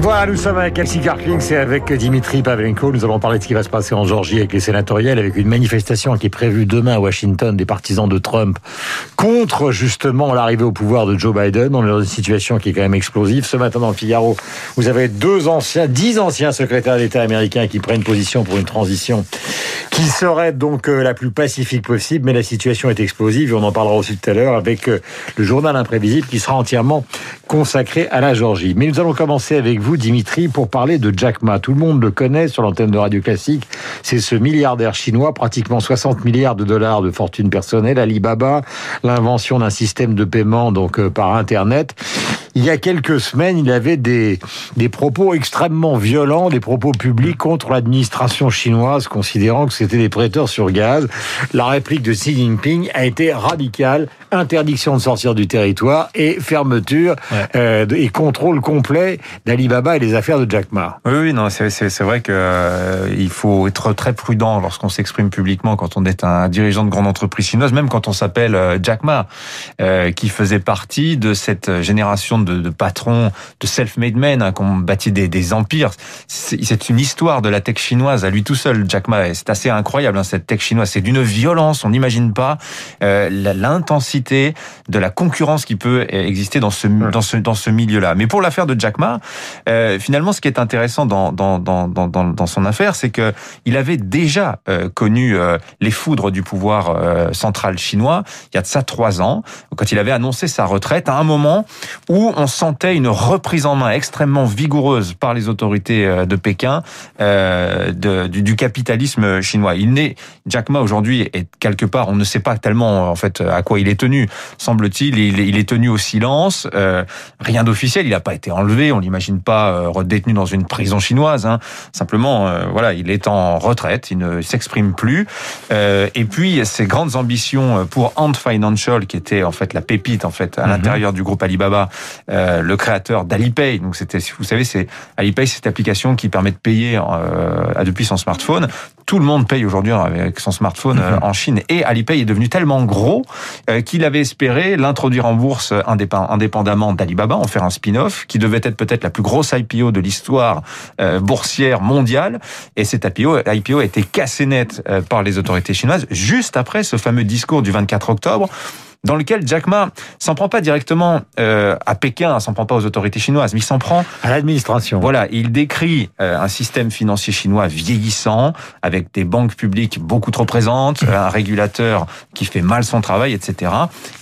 Voilà, nous sommes avec Alexis Karklings et avec Dimitri Pavlenko. Nous allons parler de ce qui va se passer en Georgie avec les sénatoriales, avec une manifestation qui est prévue demain à Washington des partisans de Trump contre justement l'arrivée au pouvoir de Joe Biden. On est dans une situation qui est quand même explosive. Ce matin dans le Figaro, vous avez deux anciens, dix anciens secrétaires d'État américains qui prennent position pour une transition qui serait donc euh, la plus pacifique possible, mais la situation est explosive et on en parlera aussi tout à l'heure avec euh, le journal imprévisible qui sera entièrement consacré à la Georgie. Mais nous allons commencer avec vous, Dimitri, pour parler de Jack Ma. Tout le monde le connaît sur l'antenne de Radio Classique. C'est ce milliardaire chinois, pratiquement 60 milliards de dollars de fortune personnelle, Alibaba, l'invention d'un système de paiement donc euh, par Internet. Il y a quelques semaines, il avait des, des propos extrêmement violents, des propos publics contre l'administration chinoise, considérant que c'était des prêteurs sur gaz. La réplique de Xi Jinping a été radicale interdiction de sortir du territoire et fermeture euh, et contrôle complet d'Alibaba et des affaires de Jack Ma. Oui, oui, non, c'est vrai que euh, il faut être très prudent lorsqu'on s'exprime publiquement quand on est un dirigeant de grande entreprise chinoise, même quand on s'appelle euh, Jack Ma, euh, qui faisait partie de cette génération de, de patrons, de self-made men hein, qui ont bâti des, des empires. C'est une histoire de la tech chinoise à lui tout seul, Jack Ma. C'est assez incroyable hein, cette tech chinoise. C'est d'une violence, on n'imagine pas euh, l'intensité de la concurrence qui peut exister dans ce dans ce dans ce milieu-là. Mais pour l'affaire de Jack Ma, euh, finalement, ce qui est intéressant dans dans dans dans, dans son affaire, c'est que il avait déjà euh, connu les foudres du pouvoir central chinois il y a de ça trois ans, quand il avait annoncé sa retraite, à un moment où on sentait une reprise en main extrêmement vigoureuse par les autorités de Pékin de, du, du, capitalisme chinois. Il n'est Jack Ma aujourd'hui est quelque part, on ne sait pas tellement en fait à quoi il est tenu semble-t-il. Il, est tenu au silence. Euh, rien d'officiel. Il n'a pas été enlevé. On l'imagine pas euh, redétenu dans une prison chinoise. Hein. Simplement, euh, voilà, il est en retraite. Il ne s'exprime plus. et puis, ses grandes ambitions pour Ant Financial, qui était en fait la pépite en fait à mhm. l'intérieur du groupe Alibaba, le créateur d'Alipay. Donc, c'était, vous savez, c'est Alipay, c'est cette application qui permet de payer depuis son smartphone tout le monde paye aujourd'hui avec son smartphone mhm. en Chine. Et Alipay est devenu tellement gros qu'il il avait espéré l'introduire en bourse indépendamment d'Alibaba, en faire un spin-off, qui devait être peut-être la plus grosse IPO de l'histoire euh, boursière mondiale. Et cette IPO, IPO a été cassée net euh, par les autorités chinoises juste après ce fameux discours du 24 octobre dans lequel Jack Ma s'en prend pas directement euh, à Pékin, s'en prend pas aux autorités chinoises, mais il s'en prend à l'administration. Voilà, il décrit euh, un système financier chinois vieillissant, avec des banques publiques beaucoup trop présentes, un régulateur qui fait mal son travail, etc.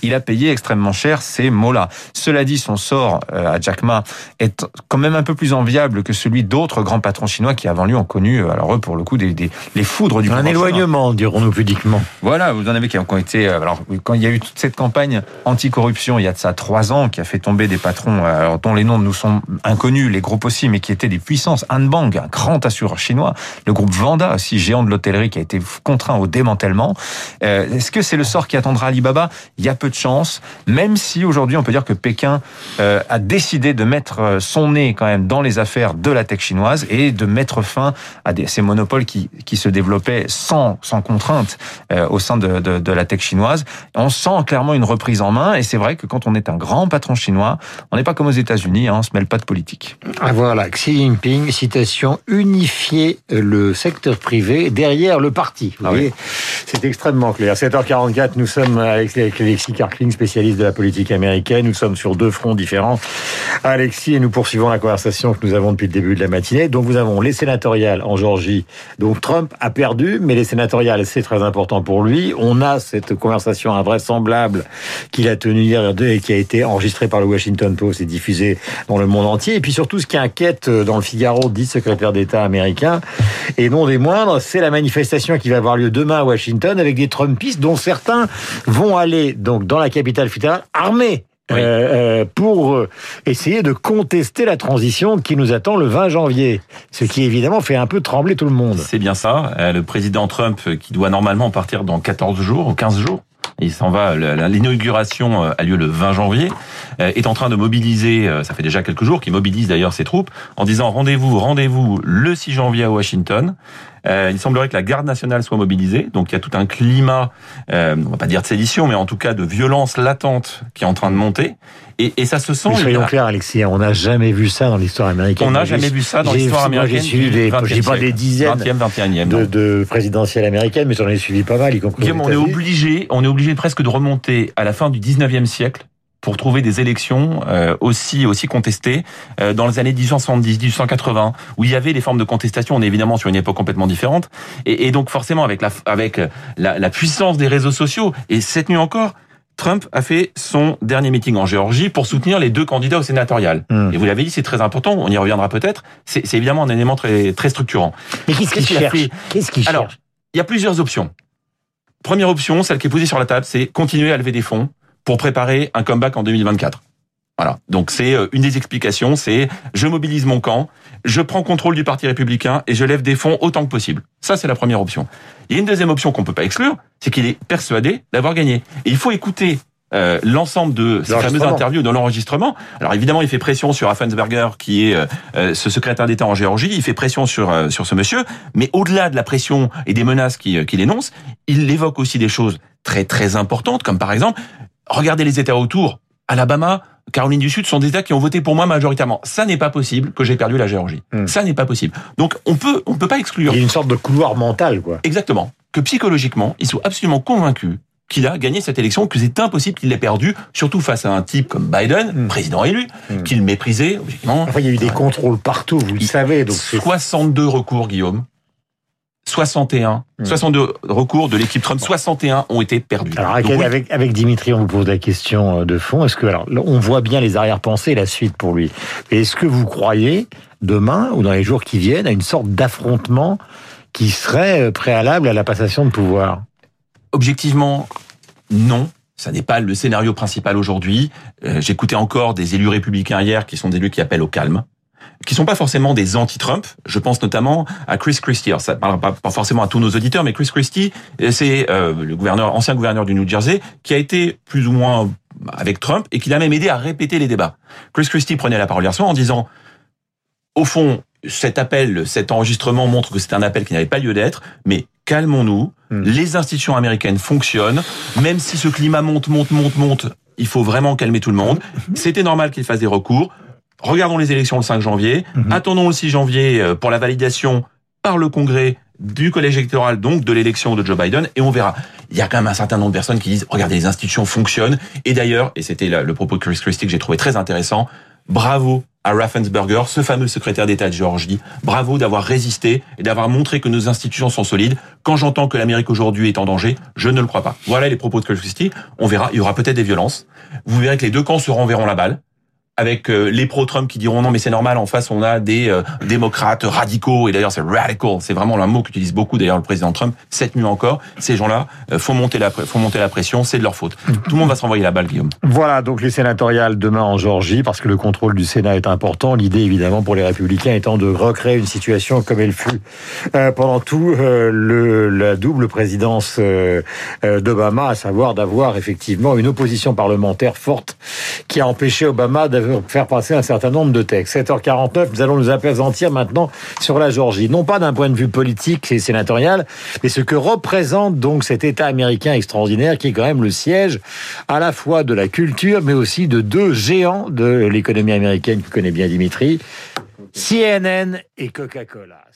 Il a payé extrêmement cher ces mots-là. Cela dit, son sort euh, à Jack Ma est quand même un peu plus enviable que celui d'autres grands patrons chinois qui avant lui ont connu, alors eux pour le coup, des, des les foudres du un éloignement, dirons-nous pudiquement. Voilà, vous en avez qui ont été. Alors quand il y a eu toute cette campagne anticorruption il y a de ça trois ans qui a fait tomber des patrons alors, dont les noms nous sont inconnus, les groupes aussi, mais qui étaient des puissances. Anbang, un grand assureur chinois, le groupe Vanda aussi, géant de l'hôtellerie, qui a été contraint au démantèlement. Euh, Est-ce que c'est le sort qui attendra Alibaba? Il y a peu de chance, même si aujourd'hui on peut dire que Pékin euh, a décidé de mettre euh, son nez quand même dans les affaires de la tech chinoise et de mettre fin à ces monopoles qui, qui se développaient sans, sans contrainte euh, au sein de, de, de la tech chinoise. On sent clairement une reprise en main. Et c'est vrai que quand on est un grand patron chinois, on n'est pas comme aux États-Unis, hein, on se mêle pas de politique. Ah voilà, Xi Jinping, citation, unifier le secteur privé derrière le parti. Vous ah voyez, c'est extrêmement clair. 7h44, nous sommes avec Alexis Karkling, spécialiste de la politique américaine. Nous sommes sur deux fronts différents. Alexis, et nous poursuivons la conversation que nous avons depuis le début de la matinée. Donc, vous avons les sénatoriales en Georgie. Donc, Trump a perdu, mais les sénatoriales, c'est très important pour lui. On a cette conversation invraisemblable qu'il a tenu hier et qui a été enregistré par le Washington Post et diffusé dans le monde entier. Et puis surtout, ce qui inquiète euh, dans le Figaro, dit secrétaire d'État américain, et non des moindres, c'est la manifestation qui va avoir lieu demain à Washington avec des Trumpistes dont certains vont aller donc dans la capitale fédérale armés. Euh, euh, pour essayer de contester la transition qui nous attend le 20 janvier. Ce qui évidemment fait un peu trembler tout le monde. C'est bien ça. Le président Trump, qui doit normalement partir dans 14 jours ou 15 jours, il s'en va. L'inauguration euh, a lieu le 20 janvier. Euh, est en train de mobiliser, euh, ça fait déjà quelques jours qu'il mobilise d'ailleurs ses troupes, en disant rendez-vous, rendez-vous le 6 janvier à Washington. Euh, il semblerait que la garde nationale soit mobilisée. Donc il y a tout un climat, euh, on va pas dire de sédition, mais en tout cas de violence latente qui est en train de monter. Et, et ça se sent. Mais soyons clairs, Alexis, on n'a jamais vu ça dans l'histoire américaine. on n'a j'ai- jamais vu ça dans j'ai- l'histoire américaine. J'ai suivi des, 20e je dis pas des dizaines 20e, 21e. de, de présidentielles américaines, mais j'en ai suivi pas mal, y compris. Guillaume, on est obligé, on est obligé presque de remonter à la fin du 19e siècle pour trouver des élections euh, aussi aussi contestées euh, dans les années 1870, 1880, où il y avait des formes de contestation. On est évidemment sur une époque complètement différente, et, et donc forcément avec la avec la, la puissance des réseaux sociaux. Et cette nuit encore, Trump a fait son dernier meeting en Géorgie pour soutenir les deux candidats au sénatorial. Hmm. Et vous l'avez dit, c'est très important. On y reviendra peut-être. C'est évidemment un élément très très structurant. Mais qu'est-ce qu'il a cherche Qu'est-ce qu'il Alors, Il y a plusieurs options. Première option, celle qui est posée sur la table, c'est continuer à lever des fonds pour préparer un comeback en 2024. Voilà. Donc c'est euh, une des explications, c'est je mobilise mon camp, je prends contrôle du parti républicain et je lève des fonds autant que possible. Ça c'est la première option. Il y a une deuxième option qu'on peut pas exclure, c'est qu'il est persuadé d'avoir gagné. Et il faut écouter euh, l'ensemble de ces fameuses interviews dans l'enregistrement. Alors évidemment, il fait pression sur Raffensberger, qui est euh, euh, ce secrétaire d'État en Géorgie. Il fait pression sur euh, sur ce monsieur. Mais au-delà de la pression et des menaces qu'il qu'il énonce, il évoque aussi des choses très très importantes, comme par exemple, regardez les États autour. Alabama, Caroline du Sud sont des États qui ont voté pour moi majoritairement. Ça n'est pas possible que j'ai perdu la Géorgie. Hmm. Ça n'est pas possible. Donc on peut on peut pas exclure Il y a une sorte de couloir mental, quoi. exactement que psychologiquement ils sont absolument convaincus qu'il a gagné cette élection, que c'est impossible qu'il l'ait perdu, surtout face à un type comme Biden, Hmm. président élu, Hmm. qu'il méprisait, objectivement. Enfin, il y a eu des contrôles partout, vous le savez. Donc c'est 62 recours, Guillaume. 61. Hmm. 62 recours de l'équipe Trump. 61 ont été perdus. Alors avec, Donc oui, avec, avec Dimitri, on vous pose la question euh, de fond. Est-ce que alors on voit bien les arrière-pensées, et la suite pour lui. Est-ce que vous croyez demain ou dans les jours qui viennent à une sorte d'affrontement qui serait euh, préalable à la passation de pouvoir? Objectivement, non. Ça n'est pas le scénario principal aujourd'hui. Euh, J'écoutais encore des élus républicains hier qui sont des élus qui appellent au calme qui sont pas forcément des anti-Trump. Je pense notamment à Chris Christie. Alors, ça parlera pas, pas forcément à tous nos auditeurs, mais Chris Christie, euh, c'est euh, le gouverneur, ancien gouverneur du New Jersey, qui a été plus ou moins avec Trump et qui l'a même aidé à répéter les débats. Chris Christie prenait la parole hier soir en disant, au fond, cet appel, cet enregistrement montre que c'est un appel qui n'avait pas lieu d'être, mais calmons-nous. Hmm. Les institutions américaines fonctionnent, même si ce climat monte, monte, monte, monte. Il faut vraiment calmer tout le monde. C'était normal qu'il fasse des recours. Regardons les élections le 5 janvier. Mhm. Attendons le 6 janvier euh, pour la validation par le Congrès du collège électoral, donc de l'élection de Joe Biden, et on verra. Il y a quand même un certain nombre de personnes qui disent, regardez, les institutions fonctionnent. Et d'ailleurs, et c'était le propos de Chris Christie que j'ai trouvé très intéressant, bravo à Raffensberger, ce fameux secrétaire d'État de Géorgie. Bravo d'avoir résisté et d'avoir montré que nos institutions sont solides. Quand j'entends que l'Amérique aujourd'hui est en danger, je ne le crois pas. Voilà les propos de Chris Christie. On verra, il y aura peut-être des violences. Vous verrez que les deux camps se renverront la balle avec euh, les pro-Trump qui diront non mais c'est normal en face on a des euh, démocrates radicaux. Et d'ailleurs c'est radical. C'est vraiment un mot qu'utilise beaucoup d'ailleurs le président Trump. Cette nuit encore ces gens-là euh, font monter la font monter la pression c'est de leur faute. Tout le monde va se renvoyer la balle Guillaume. Voilà, donc les sénatoriales demain en Georgie, parce que le contrôle du Sénat est important. L'idée, évidemment, pour les républicains étant de recréer une situation comme elle fut euh, pendant tout euh, le, la double présidence euh, d'Obama, à savoir d'avoir effectivement une opposition parlementaire forte qui a empêché Obama faire passer un certain nombre de textes. 7h49, nous allons nous appesantir maintenant sur la Georgie. Non pas d'un point de vue politique et sénatorial, mais ce que représente donc cet État américain extraordinaire qui est quand même le siège à la fois de la culture, mais aussi de deux géants de l'économie américaine que connaît bien Dimitri, CNN et Coca-Cola.